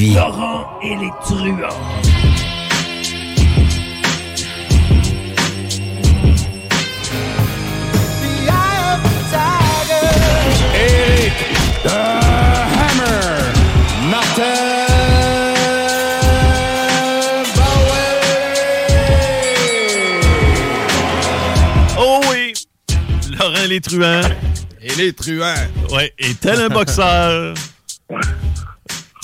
Laurent et les truands. Eric the Hammer Martin Oh oui! Laurent les truands. Et les truands. Ouais, et tel un boxeur.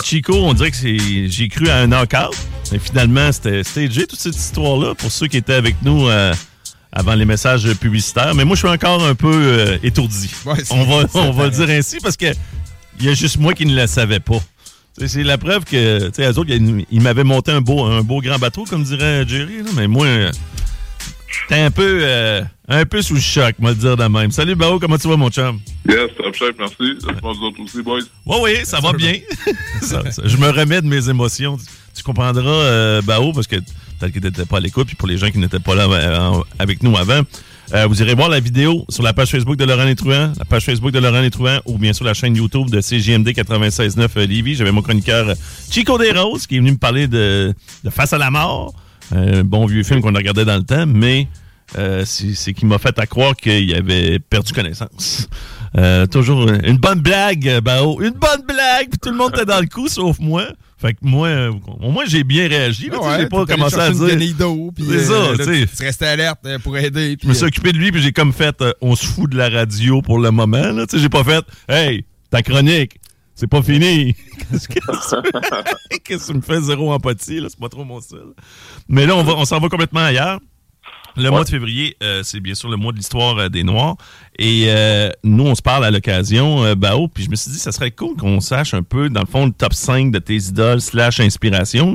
Chico, on dirait que c'est. J'ai cru à un knockout. Mais finalement, c'était stagé toute cette histoire-là pour ceux qui étaient avec nous euh, avant les messages publicitaires. Mais moi, je suis encore un peu euh, étourdi. Ouais, on va, ça on va le dire ainsi parce que il y a juste moi qui ne le savais pas. C'est la preuve que, tu sais, eux autres, ils ils m'avaient monté un beau, un beau grand bateau, comme dirait Jerry, là, mais moi, j'étais un peu, euh, un peu sous le choc, moi le dire de même. Salut, Bao, comment tu vas, mon chum? Yes, top chef, merci. Je pense vous autres aussi, boys? Oui, oui, ça va bien. Ça- ça- je me remets de mes émotions. Tu, tu comprendras, euh, Bao, parce que peut-être que pas à l'écoute, puis pour les gens qui n'étaient pas là euh, avec nous avant, euh, vous irez voir la vidéo sur la page Facebook de Laurent Létruant, la page Facebook de Laurent Létruant, ou bien sur la chaîne YouTube de CGMD 96.9 euh, Lévis. J'avais mon chroniqueur Chico Desroses qui est venu me parler de, de Face à la mort, un bon vieux film qu'on a regardé dans le temps, mais euh, c'est qui m'a fait à croire qu'il avait perdu connaissance. Euh, toujours une bonne blague, euh, Bao. Une bonne blague, puis tout le monde était dans le coup, sauf moi. Fait que moi, euh, au moins, j'ai bien réagi. sais, Ouais, j'ai pas commencé à dire. C'est ça, euh, tu sais. tu restais alerte euh, pour aider. Je me suis occupé de lui, puis j'ai comme fait, euh, on se fout de la radio pour le moment. Tu sais, J'ai pas fait, hey, ta chronique, c'est pas fini. Qu'est-ce que tu- Qu'est-ce que tu me fais zéro empathie? là? C'est pas trop mon style. Mais là, on, va- on s'en va complètement ailleurs. Le mois de février, euh, c'est bien sûr le mois de l'histoire euh, des Noirs. Et euh, nous, on se parle à l'occasion, Bao, puis je me suis dit, ça serait cool qu'on sache un peu, dans le fond, le top 5 de tes idoles slash inspiration.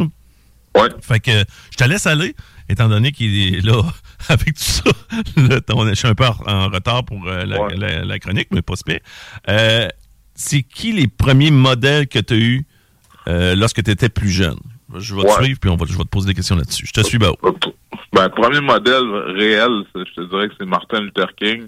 là. Ouais. Fait que je te laisse aller, étant donné qu'il est là avec tout ça. On- je suis un peu en, en retard pour la, Ouais. la- la chronique, mais pas super. C'est qui les premiers modèles que tu as eus euh, lorsque tu étais plus jeune? Je vais te suivre, puis on va, je vais te poser des questions là-dessus. Je te suis, Bao. Ben, le premier modèle réel, je te dirais que c'est Martin Luther King.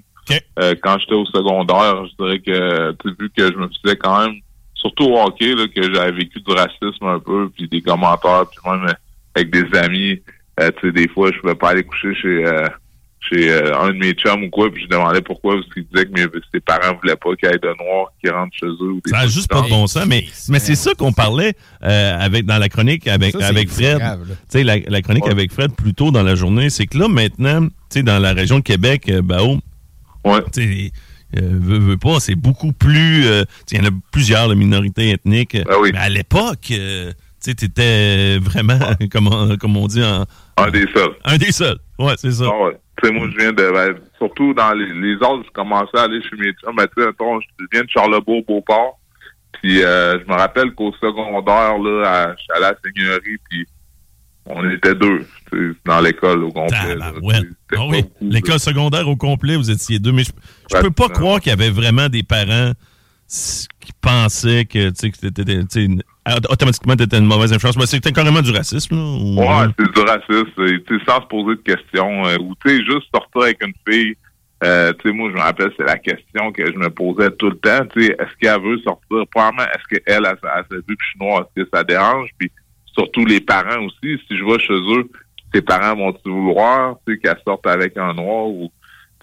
Euh, quand j'étais au secondaire, je dirais que, vu que je me faisais quand même, surtout au hockey, là, que j'avais vécu du racisme un peu, puis des commentaires, puis même avec des amis, euh, tu sais, des fois, je pouvais pas aller coucher chez chez euh, un de mes chums ou quoi, puis je demandais pourquoi, parce qu'il disait que mes, ses parents voulaient pas qu'il y ait de noirs qui rentrent chez eux. Ou des Ça n'a juste pas de bon sens, mais, mais c'est ça qu'on parlait euh, avec dans la chronique avec, Ça, avec Fred. Tu sais, la, la chronique Ouais. avec Fred plus tôt dans la journée, c'est que là, maintenant, tu sais, dans la région de Québec, euh, Bao, Ouais. tu sais, euh, veux, veux pas, c'est beaucoup plus. euh, tu sais, Il y en a plusieurs de minorités ethniques. Ben oui. Mais à l'époque, euh, tu étais vraiment, comme, on- comme on dit, en- Un des seuls. un des seuls. Ouais, c'est ça. Ah ouais. Tu sais, moi, je viens de. ben, surtout dans les, les autres, je commençais à aller chez mes chums. Ben, tu sais, je viens de Charlebourg, Beauport. Puis, euh, je me rappelle qu'au secondaire, là, à, la Seigneurie, puis on était deux, dans l'école au complet. là. C'était Ah oui, L'école secondaire au complet, vous étiez deux. Mais je, je Ouais, peux pas croire qu'il y avait vraiment des parents qui pensaient que tu sais, t'étais- automatiquement tu étais une mauvaise influence. Mais c'était carrément du racisme. Là, ou- Ouais, c'est du racisme, tu sais, sans se poser de questions. euh, ou, tu sais, juste sortir avec une fille. Euh, tu sais, moi, je me rappelle, c'est la question que je me posais tout le temps. Tu sais, est-ce qu'elle veut sortir? Premièrement, est-ce qu'elle, elle, elle, elle, elle, vu que je suis noir, est-ce que ça dérange? Puis, surtout les parents aussi. Si je vais chez eux, tes parents vont-ils vouloir, tu sais, qu'elle sorte avec un noir ou...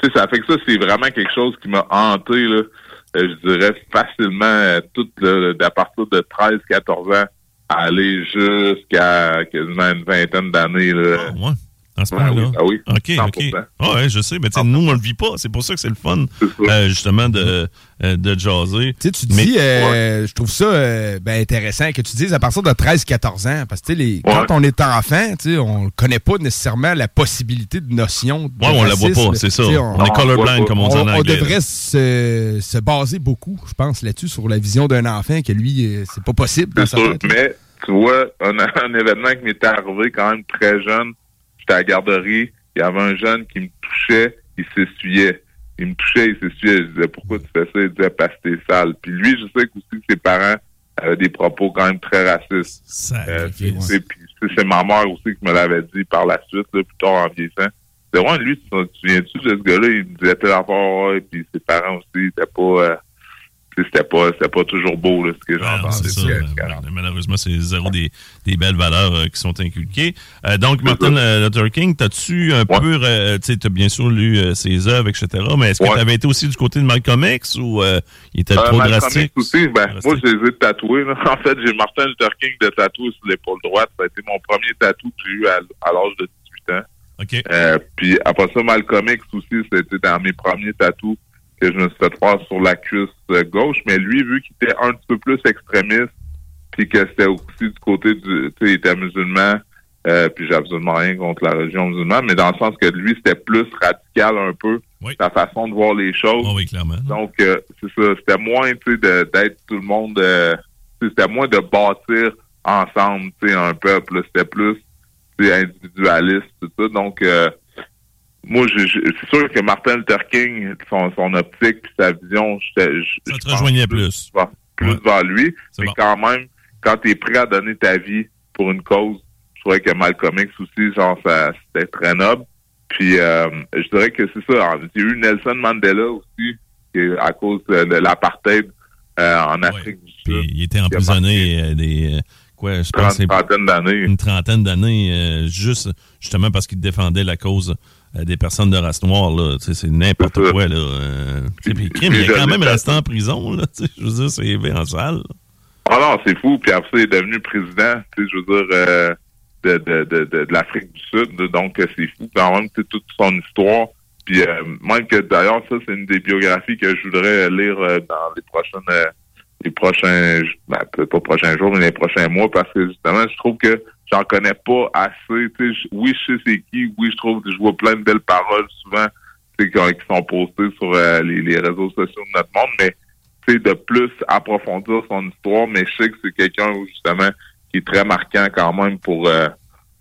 Tu sais, ça fait que ça, c'est vraiment quelque chose qui m'a hanté, là. Euh, je dirais facilement euh, tout le, à partir de 13-14 ans aller jusqu'à quasiment une vingtaine d'années. là. Ah, ouais. À ce Ah oui, ah oui, OK, 100%. OK. Ah ouais, je sais. Mais tu sais, nous, on le vit pas. C'est pour ça que c'est le fun, euh, justement, de, euh, de jaser. Tu sais, tu Mais- dis, euh, je trouve ça euh, ben, intéressant que tu dises à partir de 13-14 ans, parce que les- Ouais. quand on est enfant, on ne connaît pas nécessairement la possibilité de notion de Ouais, on la voit pas, c'est ça. On, on, est colorblind, comme on dit en on- on anglais. devrait se, se baser beaucoup, je pense, là-dessus, sur la vision d'un enfant, que lui, c'est pas possible dans C'est sa sûr, tête. mais tu vois, un, un événement qui m'était arrivé quand même très jeune, j'étais à la garderie, il y avait un jeune qui me touchait, il s'essuyait. Il me touchait, il s'essuyait. Je disais, pourquoi tu fais ça? Il disait, parce que t'es sale. Puis lui, je sais que aussi que ses parents avaient des propos quand même très racistes. Euh, puis c'est ma mère aussi qui me l'avait dit par la suite, là, plus tard en vieillissant. C'est vrai, lui, tu te souviens-tu de ce gars-là? Il me disait telle affaire, ouais, puis ses parents aussi, c'était pas, euh, c'était pas, pas toujours beau, là, ce que j'entendais. mais malheureusement, c'est zéro des, des belles valeurs euh, qui sont inculquées. Euh, donc, Martin Luther King, t'as-tu un Ouais. peu, euh, tu t'as bien sûr lu ses œuvres, etc., mais est-ce que Ouais. t'avais été aussi du côté de Malcolm X ou il était trop Malcolm drastique? X aussi, ben, Drastique. moi, je les ai tatoués. là. En fait, j'ai Martin Luther King de tatoué sur l'épaule droite. Ça a été mon premier tatou que j'ai eu à, à l'âge de 18 ans. OK. Euh, puis après ça, Malcolm X aussi, c'était dans mes premiers tatous que je me suis fait faire sur la cuisse euh, gauche. Mais lui, vu qu'il était un petit peu plus extrémiste, puis que c'était aussi du côté du... Tu sais, il était musulman, euh, puis j'ai absolument rien contre la religion musulmane, mais dans le sens que lui, c'était plus radical un peu, Oui. sa façon de voir les choses. Oh, oui, clairement. Donc, euh, c'est ça. C'était moins, tu sais, d'être tout le monde... euh, c'était moins de bâtir ensemble, tu sais, un peuple. C'était plus tu sais, individualiste, tout ça. Donc, euh, moi, je, je- c'est sûr que Martin Luther King, son, son optique puis sa vision, j'étais- je, Ça je te rejoignait plus. plus Ouais. vers lui. C'est Mais bon. quand même, quand tu es prêt à donner ta vie pour une cause, je trouvais que Malcolm X aussi, genre, ça, c'était très noble. Puis, euh, je dirais que c'est ça. Il y a eu Nelson Mandela aussi, qui à cause de, de l'apartheid euh, en Afrique du Sud. il était emprisonné euh, des, euh, quoi, je pense que Trente c'est trentaine d'années. une trentaine d'années, euh, juste justement parce qu'il défendait la cause euh, des personnes de race noire. Là. C'est n'importe quoi. Là. Euh, puis, crime, il est quand même resté en prison. Là, tu sais, je veux dire, c'est bien sale. Ah non, c'est fou. Puis après, ça, il est devenu président, tu sais, je veux dire, de, de, de, de, l'Afrique du Sud. Donc, c'est fou quand même, toute son histoire. Puis même que d'ailleurs, ça, c'est une des biographies que je voudrais lire dans les prochaines les prochains ben, peut-être pas prochains jours, mais les prochains mois, parce que justement, je trouve que j'en connais pas assez. Tu sais, je- oui, je sais c'est qui, oui, je trouve que je vois plein de belles paroles souvent tu sais, qui, sont postées sur euh, les, les réseaux sociaux de notre monde, mais tu sais, de plus approfondir son histoire, mais je sais que c'est quelqu'un justement qui est très marquant quand même pour euh,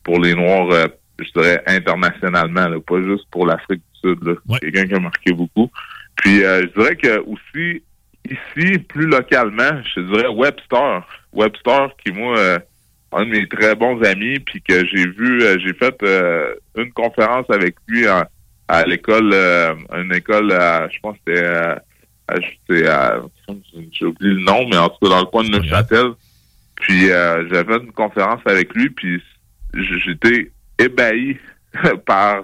pour les Noirs, euh, je dirais internationalement, là, pas juste pour l'Afrique du Sud. Ouais. Quelqu'un qui a marqué beaucoup. Puis euh, je dirais que aussi ici, plus localement, je dirais Webster. Webster, qui moi, euh, un de mes très bons amis, puis que j'ai vu, euh, j'ai fait euh, une conférence avec lui en- à l'école, une école, je pense que c'était j'ai oublié le nom, mais en tout cas dans le coin de. Neuchâtel. Puis j'avais fait une conférence avec lui, puis j'étais ébahi par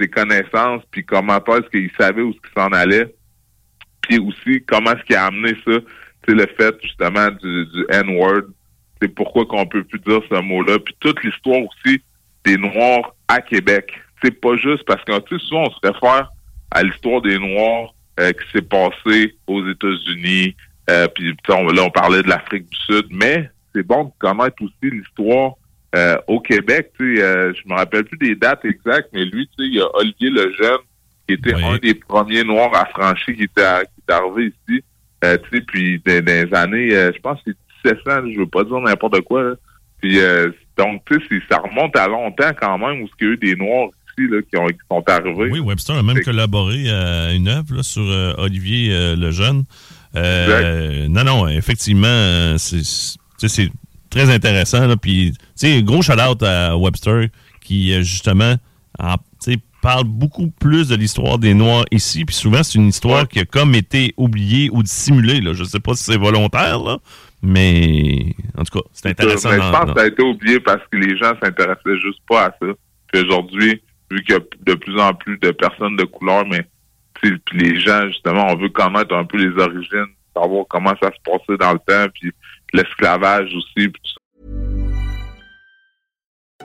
ses connaissances, puis comment est-ce qu'il savait où ce qu'il s'en allait, aussi comment est-ce qu'il a amené ça, c'est le fait justement du, du N-word, c'est pourquoi qu'on peut plus dire ce mot-là, puis toute l'histoire aussi des Noirs à Québec. C'est pas juste parce que tu souvent on se réfère à l'histoire des Noirs euh, qui s'est passé aux États-Unis, euh, puis là on parlait de l'Afrique du Sud, mais c'est bon de connaître aussi l'histoire euh, au Québec. Tu sais, euh, je me rappelle plus des dates exactes, mais lui, tu sais, il y a Olivier Lejeune qui était Oui. un des premiers Noirs affranchis qui était, à- est arrivé ici. Euh, tu sais, puis dans, dans les années, euh, je pense que c'est 1700, je veux pas dire n'importe quoi. là. Puis euh, donc, tu sais, ça remonte à longtemps quand même où il y a eu des Noirs ici là, qui, ont, qui sont arrivés. Oui, Webster a même collaboré à une œuvre sur Olivier Lejeune. Non, non, effectivement, c'est très intéressant. là, Puis, tu sais, gros shout-out à Webster qui, justement, en- parle beaucoup plus de l'histoire des Noirs ici. Puis souvent, c'est une histoire Ouais. qui a comme été oubliée ou dissimulée. Là. Je sais pas si c'est volontaire, là, mais en tout cas, c'est intéressant. Mais je pense que ça a été oublié parce que les gens s'intéressaient juste pas à ça. Puis aujourd'hui, vu qu'il y a de plus en plus de personnes de couleur, mais puis les gens, justement, on veut connaître un peu les origines, savoir comment ça se passait dans le temps, puis l'esclavage aussi, puis tout ça.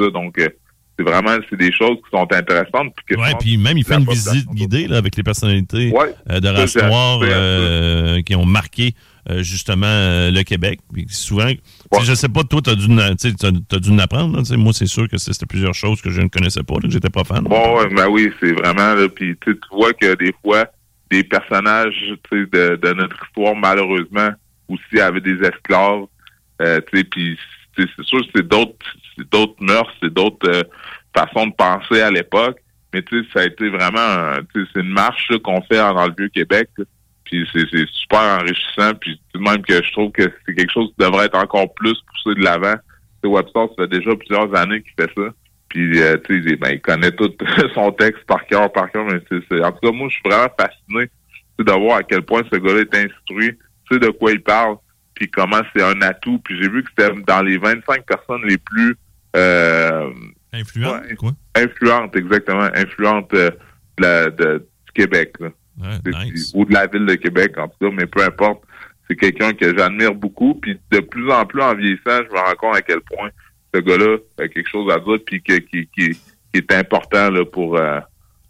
ça. Donc, euh, c'est vraiment c'est des choses qui sont intéressantes. Puis Ouais, puis même il fait une visite guidée là, avec les personnalités Ouais. euh, de race noire euh, qui ont marqué euh, justement le Québec. Puis souvent, tu sais, je sais pas, toi, tu as t'as- t'as dû l'apprendre. Moi, c'est sûr que c'était plusieurs choses que je ne connaissais pas, là, que j'étais pas fan. Bon, ouais, ben oui, c'est vraiment là. Puis tu vois que des fois, des personnages de, de notre histoire, malheureusement, aussi avaient des esclaves. Puis c'est sûr que c'est d'autres c'est d'autres mœurs, c'est d'autres euh, façons de penser à l'époque. Mais tu sais, ça a été vraiment un- tu sais, c'est une marche qu'on fait dans le vieux Québec. Puis c'est super enrichissant. Puis tout de même que je trouve que c'est quelque chose qui devrait être encore plus poussé de l'avant. Tu Webster, ça fait déjà plusieurs années qu'il fait ça. Puis, euh, tu sais, ben, il connaît tout son texte par cœur, par cœur. Mais c'est, c'est- en tout cas, moi, je suis vraiment fasciné de voir à quel point ce gars-là est instruit, tu sais de quoi il parle, puis comment c'est un atout. Puis j'ai vu que c'était dans les 25 personnes les plus euh, Influent, ouais. quoi. influentes, exactement, influentes euh, de la- de- du Québec. là. Ouais, C'est- nice. ou de la ville de Québec, en tout cas, mais peu importe. C'est quelqu'un que j'admire beaucoup. Puis de plus en plus en vieillissant, je me rends compte à quel point ce gars-là a quelque chose à dire puis que, qui, qui, qui est important là, pour, euh,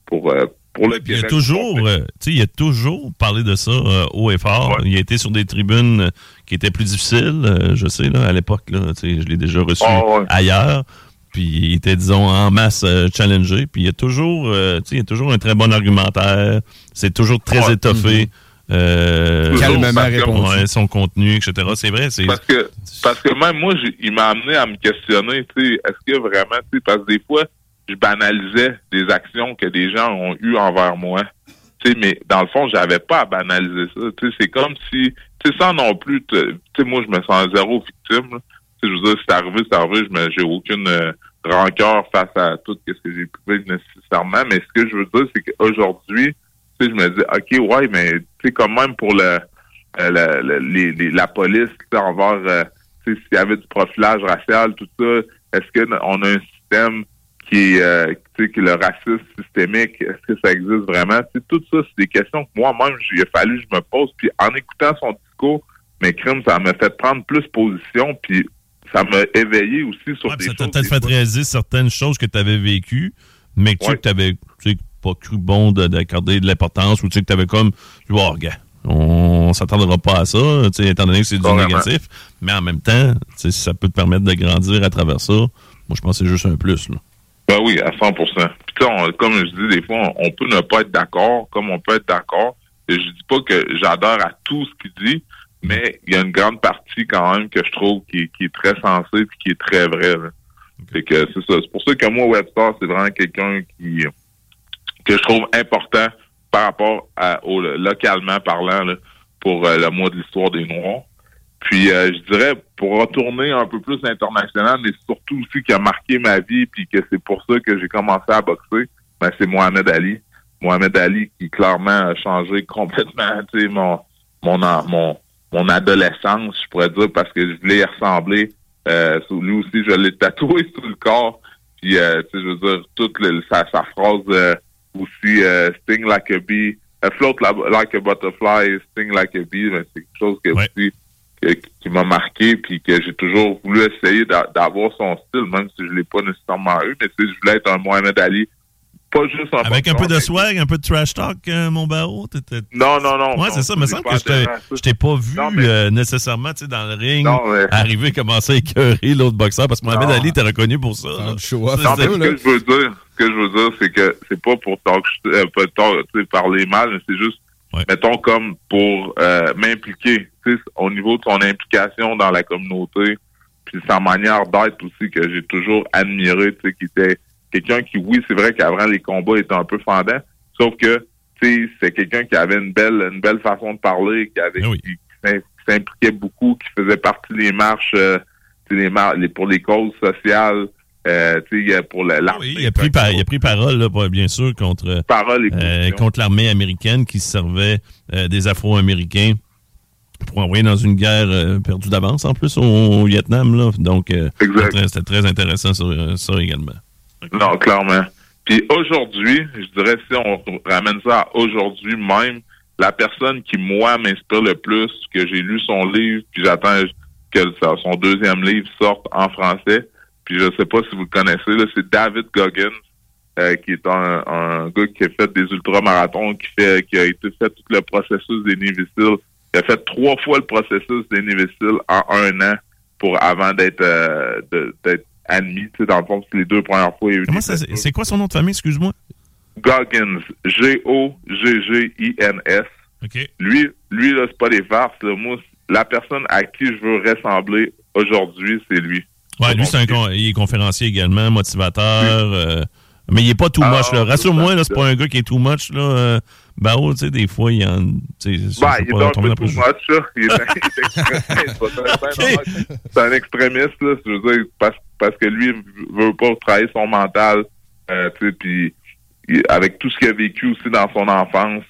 pour, pour le Il a toujours, euh, tu sais, il a toujours parlé de ça euh, haut et fort. Ouais. Il a été sur des tribunes euh, qui étaient plus difficiles, euh, je sais, là, à l'époque, là, tu sais, je l'ai déjà reçu Ah, ouais. ailleurs. Puis il était, disons, en masse euh, challengé. Puis il y a toujours, euh, tu sais, il y a toujours un très bon argumentaire. C'est toujours très Ouais. étoffé. Euh, Toujours, Calmement parce que- répondu. ouais, son contenu, etc. C'est vrai, c'est. Parce que parce que même moi, il m'a amené à me questionner, tu sais, est-ce que vraiment, tu sais, parce que des fois, je banalisais des actions que des gens ont eues envers moi. Tu sais, mais dans le fond, j'avais pas à banaliser ça. C'est comme si, tu sais, sans non plus, tu moi, je me sens zéro victime. je veux dire, c'est arrivé, c'est arrivé, j'ai aucune euh, rancœur face à tout ce que j'ai pu vivre nécessairement. Mais ce que je veux dire, c'est qu'aujourd'hui, je me dis, OK, ouais, mais tu quand même pour le, euh, la, la- les- les- la police, envers, euh, s'il y avait du profilage racial, tout ça, est-ce qu'on a un système qui euh, tu sais, que le racisme systémique, est-ce que ça existe vraiment? Tu sais, tout ça, c'est des questions que moi-même, il a fallu que je me pose. Puis en écoutant son discours, mes crimes, ça m'a fait prendre plus position, puis ça m'a éveillé aussi sur Ouais, des puis ça t'a choses. peut-être fait réaliser certaines choses que tu avais vécues, mais que Ouais. tu avais pas cru bon de- d'accorder de l'importance ou tu sais que tu avais comme, oh, regarde, on s'attendra pas à ça, tu sais, étant donné que c'est du négatif, mais en même temps, tu sais, si ça peut te permettre de grandir à travers ça, moi, je pense que c'est juste un plus. Là. Ben oui, à 100 Puis on- comme je dis, des fois, on, on peut ne pas être d'accord, comme on peut être d'accord. Je dis pas que j'adore à tout ce qu'il dit, mais il y a une grande partie quand même que je trouve qui, qui est très sensée et qui est très vraie. là. Que c'est ça. C'est pour ça que moi, Webster, c'est vraiment quelqu'un qui que je trouve important par rapport à, au localement parlant là, pour euh, le mois de l'histoire des Noirs. Puis euh, je dirais pour retourner un peu plus international, mais surtout aussi qui a marqué ma vie, puis que c'est pour ça que j'ai commencé à boxer, ben c'est Mohamed Ali. Mohamed Ali qui clairement a changé complètement, mon mon mon mon adolescence, je pourrais dire, parce que je voulais y ressembler. Euh, lui aussi, je l'ai tatoué sur le corps. Puis, euh, tu sais, je veux dire, toute le- sa, sa phrase euh, aussi, euh, sting like a bee, uh, float la- like a butterfly, sting like a bee, ben, c'est quelque chose que Ouais. aussi que- qui m'a marqué, puis que j'ai toujours voulu essayer d'a- d'avoir son style, même si je l'ai pas nécessairement eu, mais tu sais, je voulais être un Mohamed Ali pas juste un Avec un peu de swag, un peu de trash talk, euh, mon Bao? Non, non, non. Ouais, c'est ça. me c'est semble que je t'ai- pas vu Non, mais- euh, nécessairement tu sais, dans le ring Non, mais- arriver commencer à écœurer l'autre boxeur parce que Mohamed. Ali était reconnu pour ça. show Non, mais ce que je veux dire, ce que je veux dire, c'est que c'est pas pour talk, euh, pas talk, parler mal, mais c'est juste, Ouais. mettons, comme pour euh, m'impliquer, tu sais, au niveau de son implication dans la communauté, puis sa manière d'être aussi, que j'ai toujours admiré, tu sais, qui était quelqu'un qui, oui, c'est vrai qu'avant les combats étaient un peu fendants, sauf que, tu sais, c'est quelqu'un qui avait une belle, une belle façon de parler, qui avait, oui. qui, qui s'im- qui s'impliquait beaucoup, qui faisait partie des marches, euh, tu sais, les mar- les, pour les causes sociales, euh, pour l'armée. oui, il, a pris par- il a pris parole, là, pour- bien sûr, contre, parole et euh, contre l'armée américaine qui se servait euh, des Afro-Américains pour envoyer dans une guerre perdue d'avance, en plus, au, au Vietnam. Là. Donc, c'était très- intéressant, ça, euh, ça également. Non, clairement. Puis aujourd'hui, je dirais si on ramène ça à aujourd'hui même, la personne qui, moi, m'inspire le plus, que j'ai lu son livre, puis j'attends que son deuxième livre sorte en français, puis je sais pas si vous le connaissez, c'est David Goggins, euh, qui est un, un gars qui a fait des ultramarathons, qui fait qui a été fait tout le processus des Seals. Il a fait trois fois le processus des Seals en un an pour avant d'être euh, d'être admis. Tu sais, dans le fond, les deux premières fois. il y a eu Comment des ça, c'est quoi son nom de famille, excuse-moi? Goggins, G-O-G-G-I-N-S. OK. Lui, lui là, c'est pas des farces. Là. Moi, la personne à qui je veux ressembler aujourd'hui, c'est lui. Ouais, lui, c'est un il est conférencier également, motivateur. euh, mais il est pas too Ah, much, là. c'est Rassure-moi, c'est pas un gars qui est too much, là. Euh, Bao, tu sais, des fois, il y en. tu sais, Ben, il est pas, un peu too much, là. Il est, est. C'est un- extrémiste, là. Je veux dire, parce, parce que lui, il veut pas travailler son mental, euh, tu sais, puis avec tout ce qu'il a vécu aussi dans son enfance,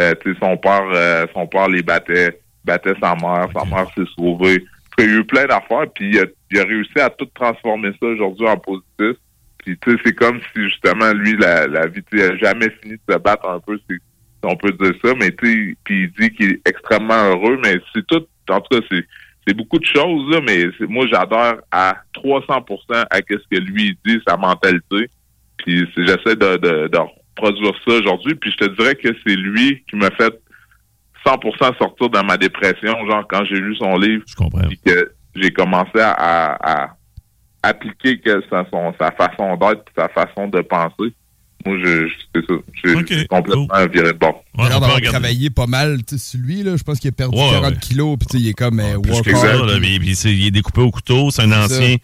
euh, tu sais, son père, euh, son père les battait, battait sa mère, sa mère s'est sauvée. Il y a eu plein d'affaires, puis il a, il a réussi à tout transformer ça aujourd'hui en positif. Puis tu sais, c'est comme si justement lui, la, la vie, tu sais, jamais fini de se battre un peu, si on peut dire ça, mais tu sais, puis il dit qu'il est extrêmement heureux, mais c'est tout, en tout cas, c'est c'est beaucoup de choses, là, mais moi, j'adore à 300% à ce que lui dit, sa mentalité. Puis j'essaie de, de, de reproduire ça aujourd'hui. Puis je te dirais que c'est lui qui m'a fait 100% sortir de ma dépression, genre quand j'ai lu son livre, Je comprends. puis que j'ai commencé à, à, à appliquer que sa, son, sa façon d'être, sa façon de penser. Moi, je, je c'est ça. J'ai Ok, j'ai complètement viré de bord. Ouais, Il a l'air on regarder. travaillé pas mal sur lui. Là. Je pense qu'il a perdu Ouais, 40 ouais. kilos. Puis il est comme euh, ça, là, puis- mais- puis il est découpé au couteau. C'est un ancien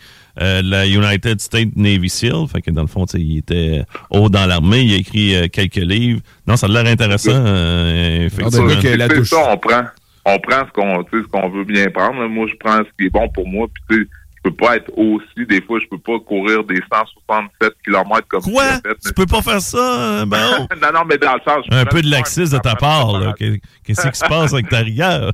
euh, de la United States Navy SEAL. Fait que dans le fond, il était haut dans l'armée. Il a écrit euh, quelques livs. Non, ça a l'air intéressant. euh, Ah, effectivement. ben, la touche. ça, on prend, on prend ce qu'on, ce qu'on veut bien prendre. Moi, je prends ce qui est bon pour moi. Puis, peux pas être aussi, des fois, je peux pas courir des 167 km comme Quoi? a fait, Tu peux pas faire ça, euh, Bao? non, non, mais dans le sens. je Un peu de laxisme de ta part, là. Qu'est-ce qui se passe avec ta rigueur?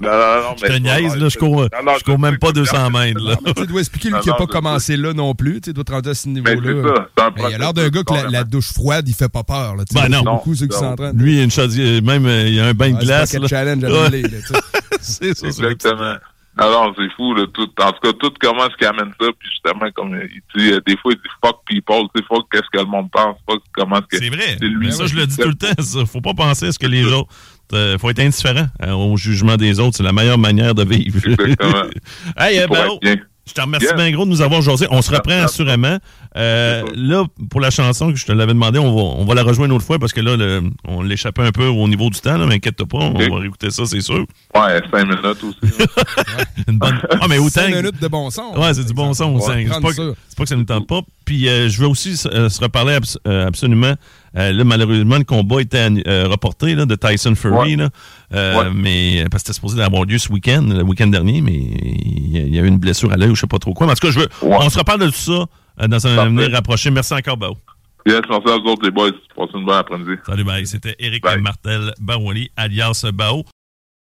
Non, non, non, Je te niaise, là. Je cours, Non, non, je cours même pas que- 200 mètres, là. Tu dois expliquer lui qui n'a non, pas je commencé là non plus. Tu dois te rendre à ce niveau-là. il a l'air d'un gars que la, douche froide, il fait pas peur. Là. Ben Il y a non. beaucoup ceux qui s'entraînent. Lui, il y a une chaudière, même, euh, il y a un bain de glace, là. challenge à. C'est ça, Exactement. Alors, c'est fou, là, tout, en tout cas, tout comment est-ce qu'il amène ça, puis justement, comme il dit, euh, des fois, il dit fuck people, tu sais, fuck qu'est-ce que le monde pense, fuck comment est-ce que... C'est vrai. C'est lui. Mais ça, je le dis tout le temps. Ça. Faut pas penser à ce que les autres. euh, faut être indifférent euh, au jugement des autres. C'est la meilleure manière de vivre. Exactement. hey, euh, Je te remercie Yeah. bien gros de nous avoir jasé. On se reprend Yeah. assurément. Euh, là, pour la chanson que je te l'avais demandé, on va, on va la rejoindre une autre fois parce que là, le- on l'échappait un peu au niveau du temps. Là, mais inquiète-toi pas, on va réécouter ça, c'est sûr. Ouais, cinq minutes aussi. là. Une bonne... Ah, mais autant. Cinq que- minutes de bon son. Ouais, c'est du bon son. Ouais, c'est pas, que- c'est pas que ça ne nous tente pas. Puis euh, je veux aussi euh, se reparler abs- euh, absolument. Euh, là, malheureusement, le combat était euh, reporté là, de Tyson Fury. Ouais. Là, Euh, Ouais. Mais parce que c'était supposé avoir lieu ce week-end, le week-end dernier, mais il y, a- eu une blessure à l'œil ou je sais pas trop quoi. Mais en tout cas, je veux, Ouais. on se reparle de tout ça euh, dans un Parfait. avenir rapproché. Merci encore, Bao. yes, merci à vous autres, les boys. Passez une bonne après-midi. Salut, bye. C'était Eric Bye. Martel Barouali, alias Bao.